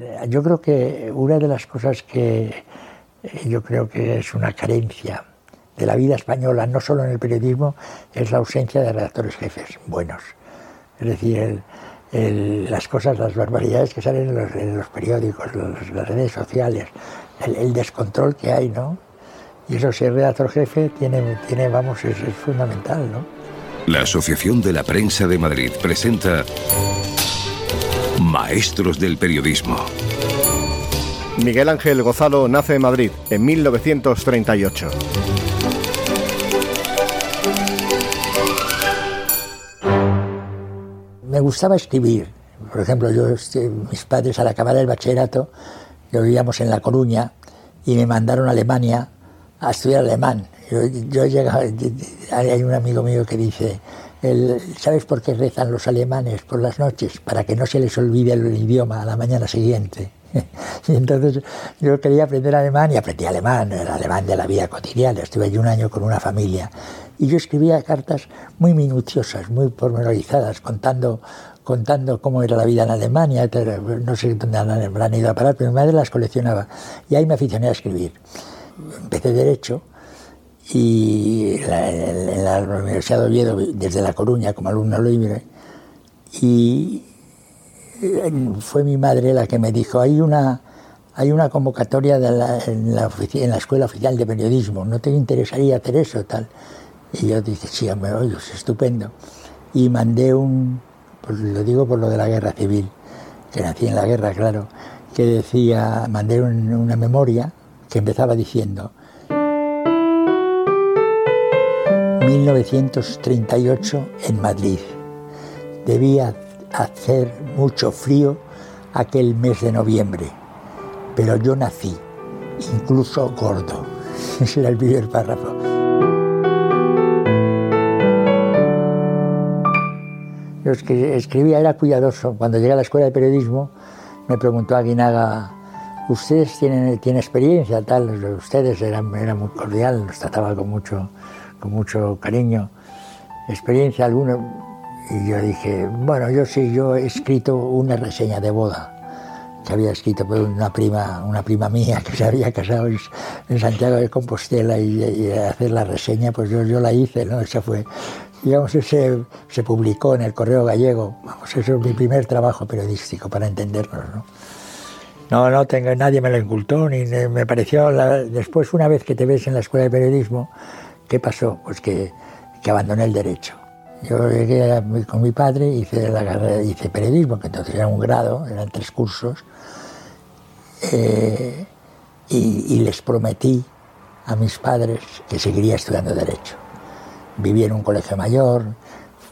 Eh, yo creo que una de las cosas que eh, yo creo que es una carencia de la vida española, no solo en el periodismo, es la ausencia de redactores jefes buenos. Es decir, las cosas, las barbaridades que salen en los, periódicos, las redes sociales, el, descontrol que hay, ¿no? Y eso, si es redactor jefe, tiene, tiene vamos, es, es fundamental, ¿no? La Asociación de la Prensa de Madrid presenta Maestros del Periodismo. Miguel Ángel Gozalo nace en Madrid en 1938. Me gustaba escribir. Por ejemplo, yo, este, mis padres al acabar el bachillerato, yo vivíamos en La Coruña y me mandaron a Alemania a estudiar alemán. Yo, yo llegaba, hay un amigo mío que dice, ¿sabes por qué rezan los alemanes por las noches? Para que no se les olvide el idioma a la mañana siguiente. entonces yo quería aprender alemán y aprendí alemán, el alemán de la vida cotidiana. Estuve allí un año con una familia. Y yo escribía cartas muy minuciosas, muy pormenorizadas, contando, contando cómo era la vida en Alemania. No sé dónde han ido a parar, pero mi madre las coleccionaba. Y ahí me aficioné a escribir. Empecé Derecho y en la Universidad de Oviedo desde La Coruña como alumno libre y fue mi madre la que me dijo hay una hay una convocatoria en, la, en la escuela oficial de periodismo no te interesaría hacer eso tal y yo dije sí me oigo es estupendo y mandé un pues lo digo por lo de la guerra civil que nací en la guerra claro que decía mandé una memoria que empezaba diciendo 1938 en Madrid. Debía hacer mucho frío aquel mes de noviembre, pero yo nací, incluso gordo. Ese era el primer párrafo. Yo que escribía, era cuidadoso. Cuando llegué a la escuela de periodismo, me preguntó Aguinaga, ¿ustedes tienen, tienen experiencia? Tal, ustedes eran, era muy cordial, nos trataba con mucho, con mucho cariño, experiencia alguna. Y yo dije, bueno, yo sí, yo he escrito una reseña de boda que había escrito por una prima, una prima mía que se había casado en Santiago de Compostela y, hacer la reseña, pues yo, yo la hice, ¿no? Esa fue, digamos, ese se publicó en el Correo Gallego, vamos, eso es mi primer trabajo periodístico, para entendernos, ¿no? No, no tengo, nadie me lo incultó, ni me pareció, después una vez que te ves en la escuela de periodismo, ¿Qué pasó? Pues que, que abandoné el derecho. Yo llegué con mi padre, hice, la hice periodismo, que entonces era un grado, eran tres cursos, eh, y, les prometí a mis padres que seguiría estudiando Derecho. Viví en un colegio mayor,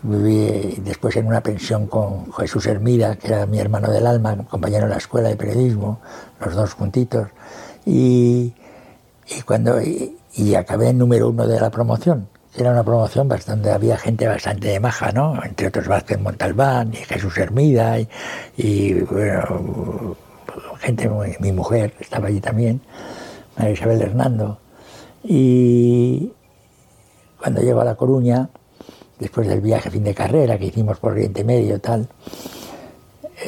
viví después en una pensión con Jesús Hermida, que era mi hermano del alma, compañero de la escuela de periodismo, los dos juntitos, y, y cuando y acabé en número uno de la promoción. Era una promoción bastante, había gente bastante maja, ¿no? Entre otros Vázquez Montalbán y Jesús Hermida y, bueno, gente, mi mujer estaba allí también, María Isabel Hernando. Y cuando llego a La Coruña, después del viaje fin de carrera que hicimos por Oriente Medio tal,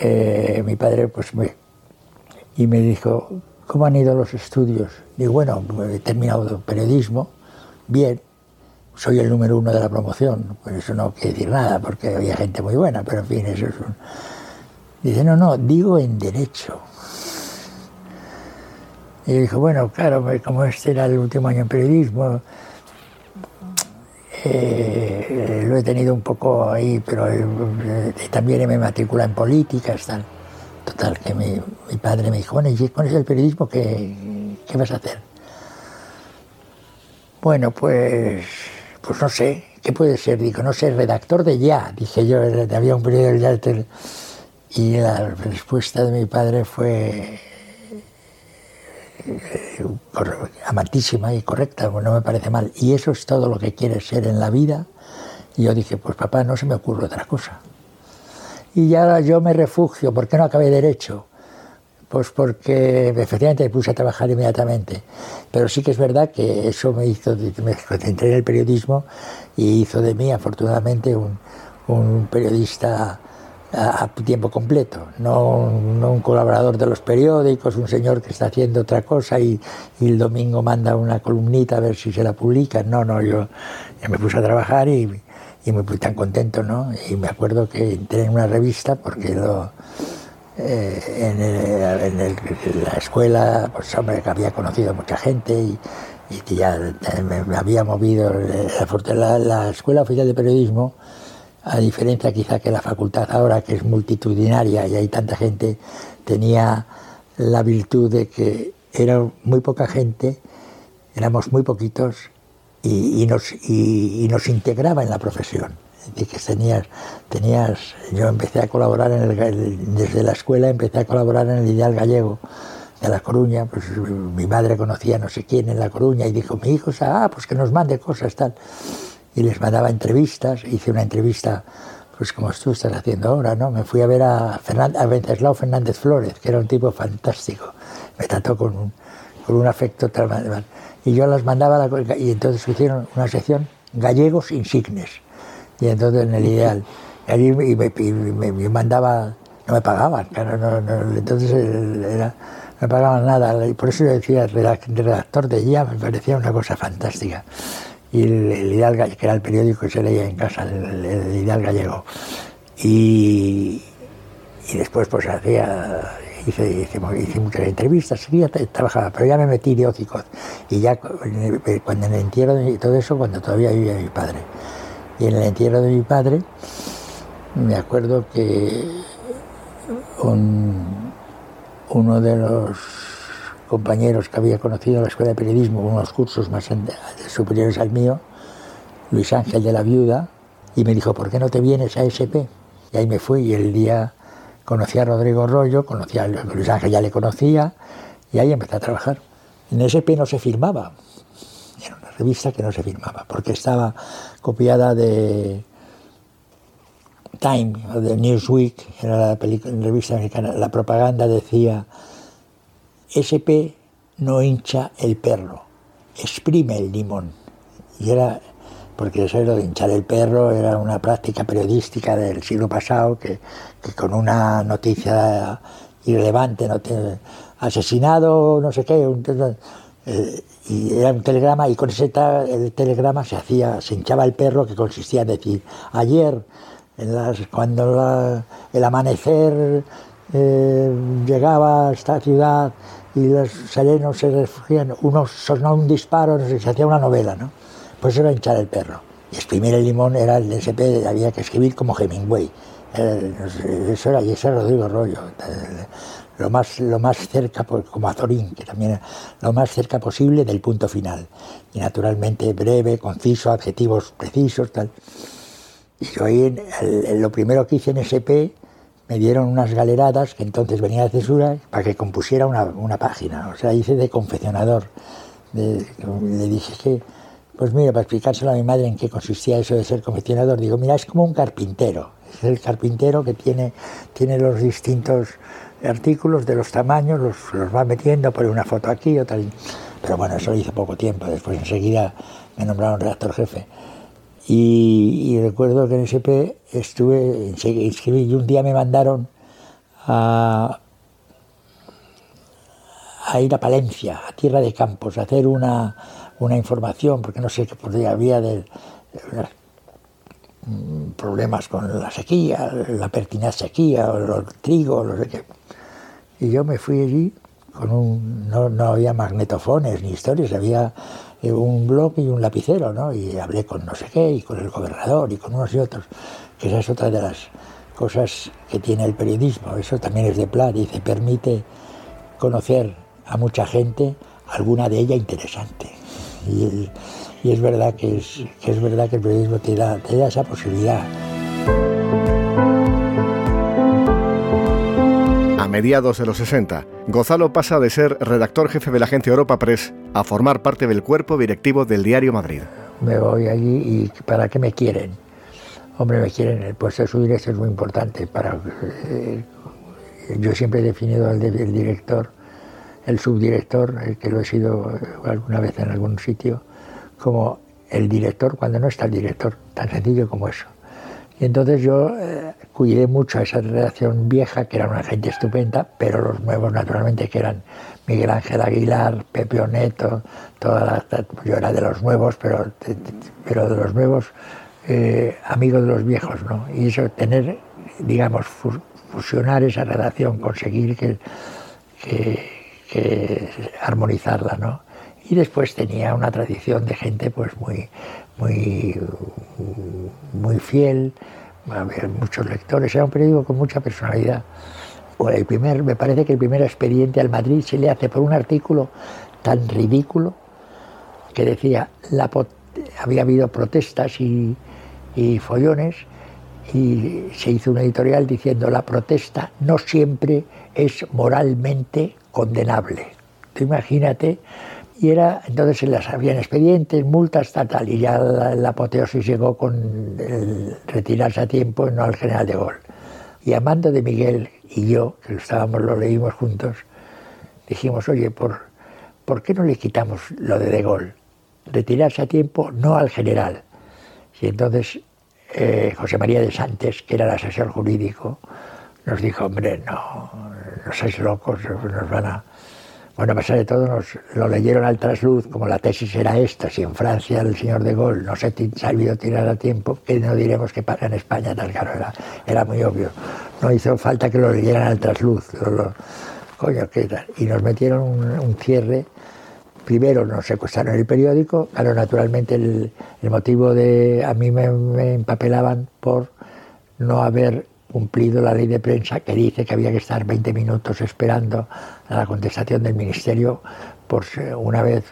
eh, mi padre pues me, y me dijo, ¿Cómo han ido los estudios? Digo, bueno, he terminado periodismo, bien, soy el número uno de la promoción, pues eso no quiere decir nada, porque había gente muy buena, pero en fin, eso es un... Dice, no, no, digo en derecho. Y dijo, bueno, claro, como este era el último año en periodismo, eh, lo he tenido un poco ahí, pero eh, también me matricula en políticas, tal. Total, que mi, padre me dijo, bueno, ¿y con el periodismo qué, qué vas a hacer? Bueno, pues, pues no sé, ¿qué puede ser? Digo, no sé, redactor de Ya, dije yo, había un periódico Ya. Y la respuesta de mi padre fue eh, amantísima y correcta, no me parece mal. Y eso es todo lo que quieres ser en la vida. Y yo dije, pues papá, no se me ocurre otra cosa. Y ya yo me refugio, ¿por qué no acabé derecho? Pues porque efectivamente me puse a trabajar inmediatamente. Pero sí que es verdad que eso me hizo, me concentré en el periodismo y hizo de mí, afortunadamente, un, periodista a, tiempo completo, no, un colaborador de los periódicos, un señor que está haciendo otra cosa y, el domingo manda una columnita a ver si se la publica. No, no, yo, me puse a trabajar y, me puse tan contento, ¿no? Y me acuerdo que entré en una revista porque eh, en, la escuela, pues hombre, que había conocido a mucha gente y, y ya me, había movido. La, la Escuela Oficial de Periodismo a diferencia quizá que la facultad ahora, que es multitudinaria y hay tanta gente, tenía la virtud de que era muy poca gente, éramos muy poquitos y, nos, y, nos integraba en la profesión. De que tenías, tenías, yo empecé a colaborar en el, desde la escuela, empecé a colaborar en el Ideal Gallego de La Coruña, pues mi madre conocía no sé quién en La Coruña y dijo, mi hijo, ah, pues que nos mande cosas, tal y les mandaba entrevistas. Hice una entrevista, pues como tú estás haciendo ahora, ¿no? Me fui a ver a, Fernand a Venceslao Fernández Flores, que era un tipo fantástico. Me trató con con un afecto tal. Y yo las mandaba, la, y entonces hicieron una sección gallegos insignes. Y entonces en el ideal. Y me, mandaba, no me pagaban, claro, no, no, entonces no me pagaban nada. Y por eso yo decía, redactor de ya me parecía una cosa fantástica y el, Ideal Gallego, que era el periódico que se leía en casa, el, Ideal Gallego. Y, y, después pues hacía, hice, hice, muchas entrevistas, seguía, trabajaba, pero ya me metí de óticos. Y ya cuando en el entierro de todo eso, cuando todavía vivía mi padre. Y en el entierro de mi padre, me acuerdo que uno de los compañeros que había conocido en la escuela de periodismo, unos cursos más superiores al mío, Luis Ángel de la Viuda, y me dijo, ¿por qué no te vienes a SP? Y ahí me fui y el día conocí a Rodrigo Rollo, conocí a Luis Ángel, ya le conocía, y ahí empecé a trabajar. En SP no se firmaba, era una revista que no se firmaba, porque estaba copiada de Time, de Newsweek, era la revista americana, la propaganda decía SP no hincha el perro, exprime el limón. Y era, porque eso lo de hinchar el perro era una práctica periodística del siglo pasado que, con una noticia irrelevante, no asesinado, no sé qué, eh, y era un telegrama y con ese el telegrama se hacía, se hinchaba el perro que consistía en decir, ayer, cuando el amanecer eh, llegaba a esta ciudad y los serenos se refugian, uno sonó un disparo, se hacía una novela, ¿no? Pues era hinchar el perro. Y exprimir el limón era el SP, había que escribir como Hemingway. eso era, y ese Rodrigo Rollo. Lo más, lo más cerca, como Azorín, que también era lo más cerca posible del punto final. Y naturalmente breve, conciso, adjetivos precisos, tal. Y yo ahí, lo primero que hice en SP me dieron unas galeradas, que entonces venía de censura, para que compusiera una, una página. O sea, hice de confeccionador. le dije que, pues mira, para explicárselo a mi madre en qué consistía eso de ser confeccionador, digo, mira, es como un carpintero. Es el carpintero que tiene, tiene los distintos artículos de los tamaños, los, los va metiendo, pone una foto aquí, otra. Pero bueno, eso lo hice poco tiempo. Después enseguida me nombraron redactor jefe. Y, recuerdo que en SP estuve, inscribí y un día me mandaron a, ir a Palencia, a Tierra de Campos, a hacer una, información, porque no sé qué podría había de, mm, problemas con la sequía, la pertinaz sequía, o el trigo, no sé qué. Y yo me fui allí con un, no, no había magnetofones ni historias, había eh, un blog y un lapicero, ¿no? Y hablé con no sé qué, y con el gobernador, y con unos y otros, que esa es otra de las cosas que tiene el periodismo, eso también es de Plat, y se permite conocer a mucha gente, alguna de ella interesante. Y, es verdad que es, que es verdad que el periodismo te da, te da esa posibilidad. A mediados de los 60, Gonzalo pasa de ser redactor jefe de la agencia Europa Press a formar parte del cuerpo directivo del diario Madrid. Me voy allí y ¿para qué me quieren? Hombre, me quieren, el puesto de subdirector es muy importante. Para, eh, yo siempre he definido al director, el subdirector, el que lo he sido alguna vez en algún sitio, como el director cuando no está el director, tan sencillo como eso. Y entonces yo eh, cuidé mucho a esa redacción vieja, que era una gente estupenda, pero los nuevos, naturalmente, que eran Miguel Ángel Aguilar, Pepe Oneto, toda yo era de los nuevos, pero, pero de los nuevos, eh, amigos de los viejos, ¿no? Y eso, tener, digamos, fusionar esa redacción, conseguir que, armonizarla, ¿no? Y después tenía una tradición de gente, pues, muy, muy, muy fiel, había muchos lectores, era un periódico con mucha personalidad el primer, me parece que el primer expediente al Madrid se le hace por un artículo tan ridículo que decía, la, había habido protestas y, y follones y se hizo un editorial diciendo la protesta no siempre es moralmente condenable. Tú imagínate, y era, entonces se las habían expedientes, multas, tal, tal, y ya la, apoteosis llegó con el retirarse a tiempo, no al general de Gaulle. Y Amando de Miguel y yo, que lo estábamos, lo leímos juntos, dijimos, oye, ¿por, ¿por qué no le quitamos lo de De Gaulle? Retirarse a tiempo, no al general. Y entonces eh, José María de Santes, que era el asesor jurídico, nos dijo, hombre, no, no sois locos, nos van a bueno, a pesar de todo, nos lo leyeron al trasluz, como la tesis era esta, si en Francia el señor de Gaulle no se ha sabido tirar a tiempo, que no diremos que pasa en España, tal claro, era, muy obvio. No hizo falta que lo leyeran al trasluz, coño, ¿qué tal? Y nos metieron un, cierre, primero nos secuestraron el periódico, claro, naturalmente el, motivo de, a mí me empapelaban por no haber cumplido la ley de prensa que dice que había que estar 20 minutos esperando a la contestación del Ministerio por una vez,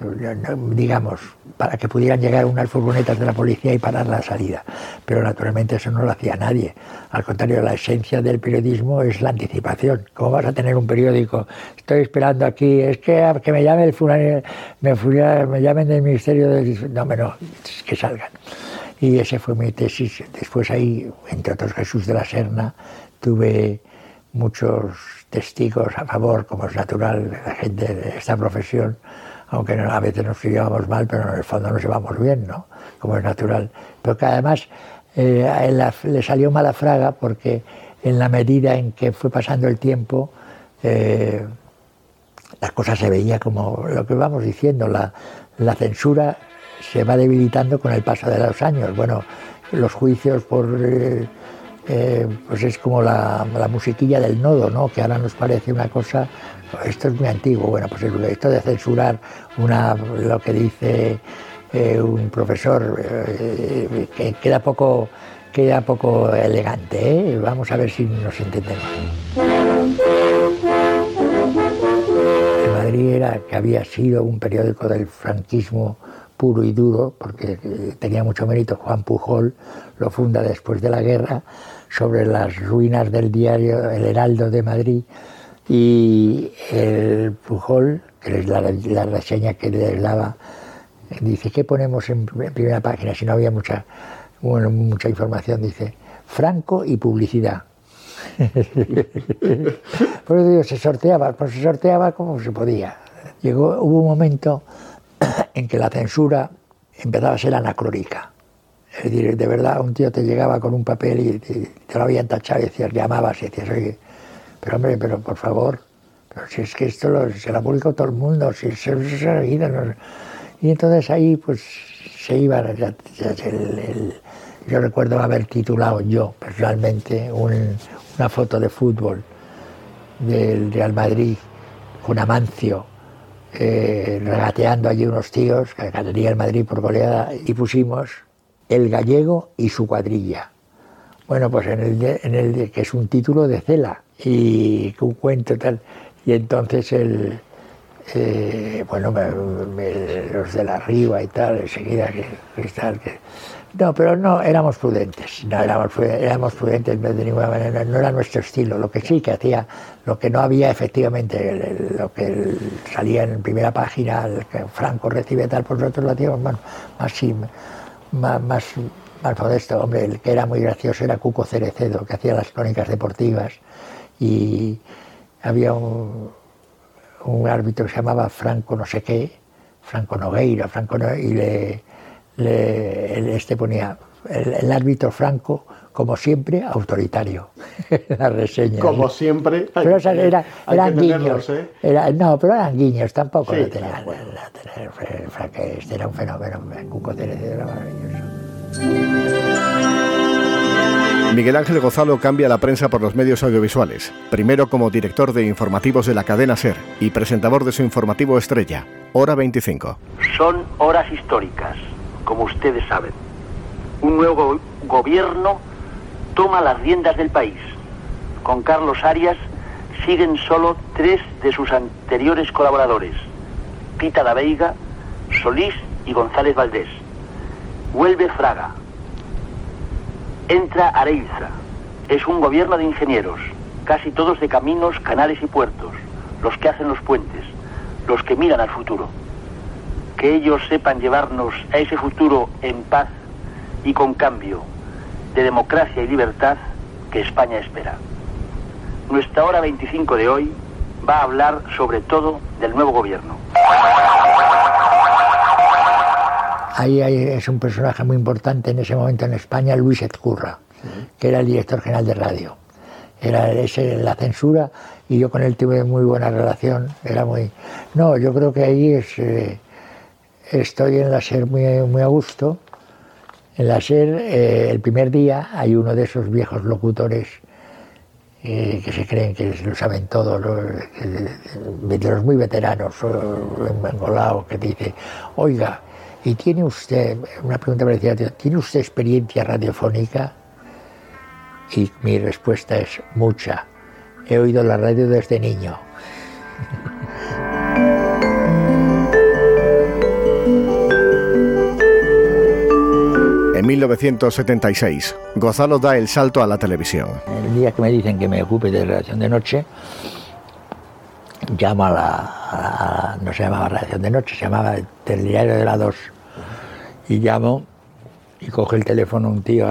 digamos, para que pudieran llegar unas furgonetas de la policía y parar la salida. Pero naturalmente eso no lo hacía nadie. Al contrario, la esencia del periodismo es la anticipación. ¿Cómo vas a tener un periódico? Estoy esperando aquí, es que, que me llame el me, me llamen del Ministerio de... No, no, que salgan. Y esa fue mi tesis. Después ahí, entre otros Jesús de la Serna, tuve muchos testigos a favor, como es natural la gente de esta profesión, aunque a veces nos llevamos mal, pero en el fondo nos llevamos bien, ¿no? Como es natural. Pero que además eh, le salió mala fraga porque en la medida en que fue pasando el tiempo, eh, las cosas se veía como lo que vamos diciendo, la, la censura se va debilitando con el paso de los años. Bueno, los juicios por... Eh, eh, pues es como la, musiquilla del nodo, ¿no? que ahora nos parece una cosa, esto es muy antiguo, bueno, pues esto de censurar una, lo que dice eh, un profesor, que queda poco, queda poco elegante, vamos a ver si nos entendemos. El Madrid era que había sido un periódico del franquismo puro y duro, porque eh, tenía mucho mérito, Juan Pujol lo funda después de la guerra, sobre las ruinas del diario El Heraldo de Madrid, y el Pujol, que es la, reseña que le daba, dice, ¿qué ponemos en, primera página? Si no había mucha, mucha información, dice, Franco y publicidad. Por eso digo, se sorteaba, pues se sorteaba como se podía. Llegó, hubo un momento en que la censura empezaba a ser anacrónica. Es decir, de verdad, un tío te llegaba con un papel y te, lo habían tachado y decías, llamabas y decías, oye, pero hombre, pero por favor, pero si es que esto lo, se lo ha publicado todo el mundo, si se, ha Y entonces ahí pues se iba, yo recuerdo haber titulado yo personalmente una foto de fútbol del Real Madrid con Amancio eh, regateando allí unos tíos, que ganaría el Madrid por goleada, y pusimos El gallego y su cuadrilla. Bueno, pues en el, en el que es un título de Cela y un cuento tal. Y entonces el, eh, bueno, los de la arriba y tal, enseguida que, Cristal, que, no, pero no, éramos prudentes, no éramos, éramos prudentes de ninguna manera, no era nuestro estilo, lo que sí que hacía, lo que no había efectivamente, lo que salía en primera página, el que Franco recibe tal, por nosotros lo hacíamos más, más, más, más modesto, hombre, el que era muy gracioso era Cuco Cerecedo, que hacía las crónicas deportivas, y había un, un árbitro que se llamaba Franco no sé qué, Franco Nogueira, Franco y le, le, este ponía el, árbitro Franco, como siempre, autoritario. la reseña. Como siempre. Pero era, eran guiños. ¿eh? no, pero eran guiños, tampoco. Este era un fenómeno, Cuco era maravilloso. Miguel Ángel Gozalo cambia la prensa por los medios audiovisuales, primero como director de informativos de la cadena SER y presentador de su informativo estrella, Hora 25. Son horas históricas, como ustedes saben. Un nuevo gobierno toma las riendas del país. Con Carlos Arias siguen solo tres de sus anteriores colaboradores, Pita da Veiga, Solís y González Valdés. Vuelve Fraga, Entra Areilza. Es un gobierno de ingenieros, casi todos de caminos, canales y puertos, los que hacen los puentes, los que miran al futuro. Que ellos sepan llevarnos a ese futuro en paz y con cambio, de democracia y libertad que España espera. Nuestra hora 25 de hoy va a hablar sobre todo del nuevo gobierno. ahí es un personaje muy importante en ese momento en España, Luis Ezcurra, que era el director general de radio. Era ese, la censura y yo con él tuve muy buena relación. Era muy. No, yo creo que ahí es. Eh, estoy en la SER muy, muy a gusto. En la SER, eh, el primer día, hay uno de esos viejos locutores eh, que se creen que lo saben todo, de los muy veteranos, engolados, que dice: Oiga, ¿Y tiene usted, una pregunta parecida, ¿tiene usted experiencia radiofónica? Y mi respuesta es mucha. He oído la radio desde niño. 1976, Gonzalo da el salto a la televisión. El día que me dicen que me ocupe de redacción de noche, llamo a la, no se llamaba redacción de noche, se llamaba el diario de la 2 y llamo y coge el teléfono un tío,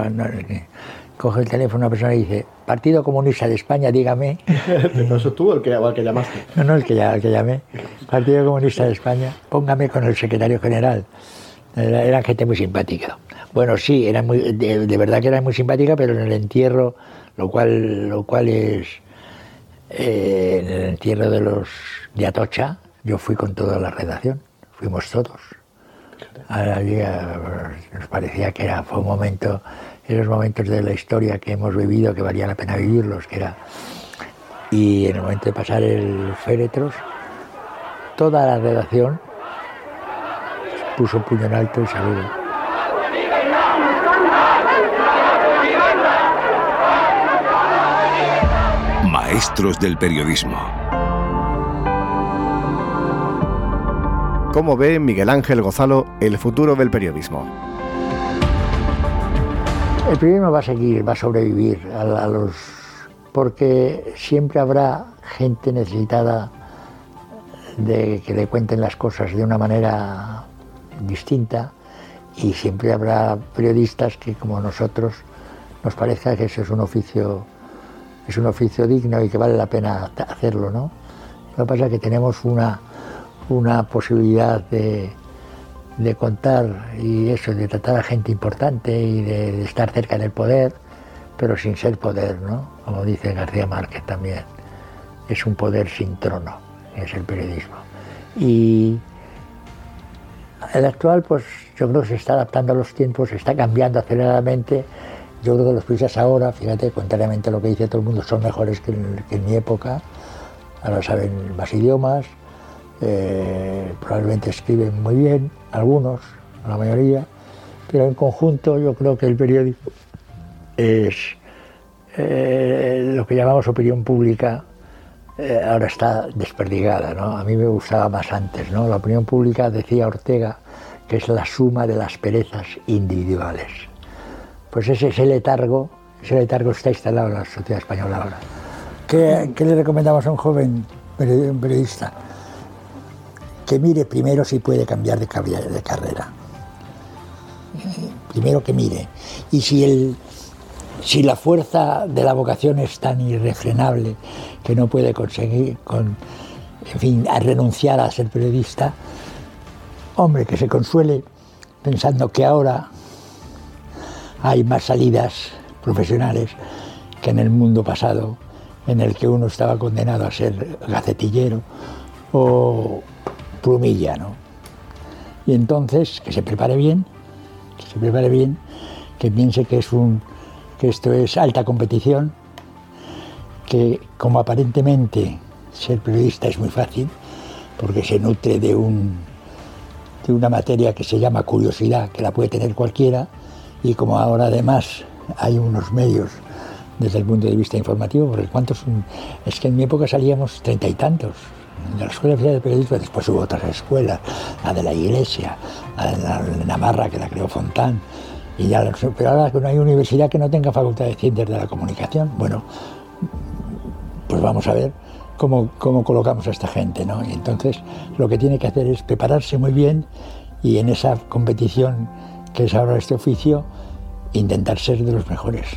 coge el teléfono una persona y dice, Partido Comunista de España, dígame. ¿No eso tú el que, el que llamaste? No, no, el que, el que llamé. Partido Comunista de España, póngame con el secretario general. Era, gente muy simpática. Bueno, sí, era muy, de, verdad que era muy simpática, pero en el entierro, lo cual, lo cual es, eh, en el entierro de los de Atocha, yo fui con toda la redacción, fuimos todos nos parecía que era, fue un momento, esos momentos de la historia que hemos vivido que valía la pena vivirlos, que era. Y en el momento de pasar el féretros, toda la redacción puso puño en alto y saludo. Maestros del periodismo. ¿Cómo ve Miguel Ángel Gozalo el futuro del periodismo? El periodismo va a seguir, va a sobrevivir a, los porque siempre habrá gente necesitada de que le cuenten las cosas de una manera distinta y siempre habrá periodistas que como nosotros nos parezca que eso es un oficio es un oficio digno y que vale la pena hacerlo, ¿no? Lo que pasa es que tenemos una una posibilidad de, contar y eso, de tratar a gente importante y de, estar cerca del poder, pero sin ser poder, ¿no? Como dice García Márquez también. Es un poder sin trono, es el periodismo. Y el actual, pues yo creo que se está adaptando a los tiempos, se está cambiando aceleradamente. Yo creo que los periodistas ahora, fíjate, contrariamente a lo que dice todo el mundo, son mejores que en mi época. Ahora saben más idiomas, eh, probablemente escriben muy bien, algunos, la mayoría, pero en conjunto yo creo que el periódico es eh, lo que llamamos opinión pública, eh, ahora está desperdigada, ¿no? A mí me gustaba más antes, ¿no? La opinión pública, decía Ortega, que es la suma de las perezas individuales. Pues ese, ese letargo, ese letargo está instalado en la sociedad española ahora. ¿Qué, qué le recomendamos a un joven periodista? que mire primero si puede cambiar de, de carrera. Primero que mire. Y si, el, si la fuerza de la vocación es tan irrefrenable que no puede conseguir, con, en fin, a renunciar a ser periodista, hombre, que se consuele pensando que ahora, hay más salidas profesionales que en el mundo pasado, en el que uno estaba condenado a ser gacetillero o plumilla, ¿no? Y entonces, que se prepare bien, que se prepare bien, que piense que, es un, que esto es alta competición, que como aparentemente ser periodista es muy fácil, porque se nutre de, un, de una materia que se llama curiosidad, que la puede tener cualquiera, y como ahora además hay unos medios desde el punto de vista informativo, porque cuántos es que en mi época salíamos treinta y tantos de la Escuela Oficial de Periodismo, después hubo otras escuelas, la de la Iglesia, la de Navarra que la creó Fontán, y ya, pero ahora que no hay universidad que no tenga facultad de ciencias de la comunicación, bueno, pues vamos a ver cómo, cómo colocamos a esta gente, ¿no? Y entonces lo que tiene que hacer es prepararse muy bien y en esa competición que es ahora este oficio, intentar ser de los mejores.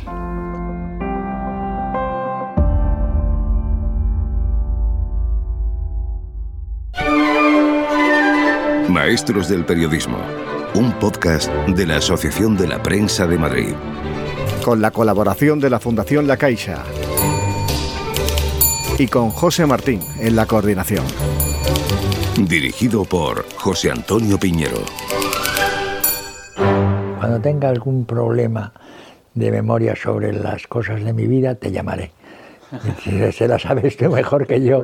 Maestros del Periodismo, un podcast de la Asociación de la Prensa de Madrid. Con la colaboración de la Fundación La Caixa. Y con José Martín en la coordinación. Dirigido por José Antonio Piñero. Cuando tenga algún problema de memoria sobre las cosas de mi vida, te llamaré. Se la sabes tú mejor que yo.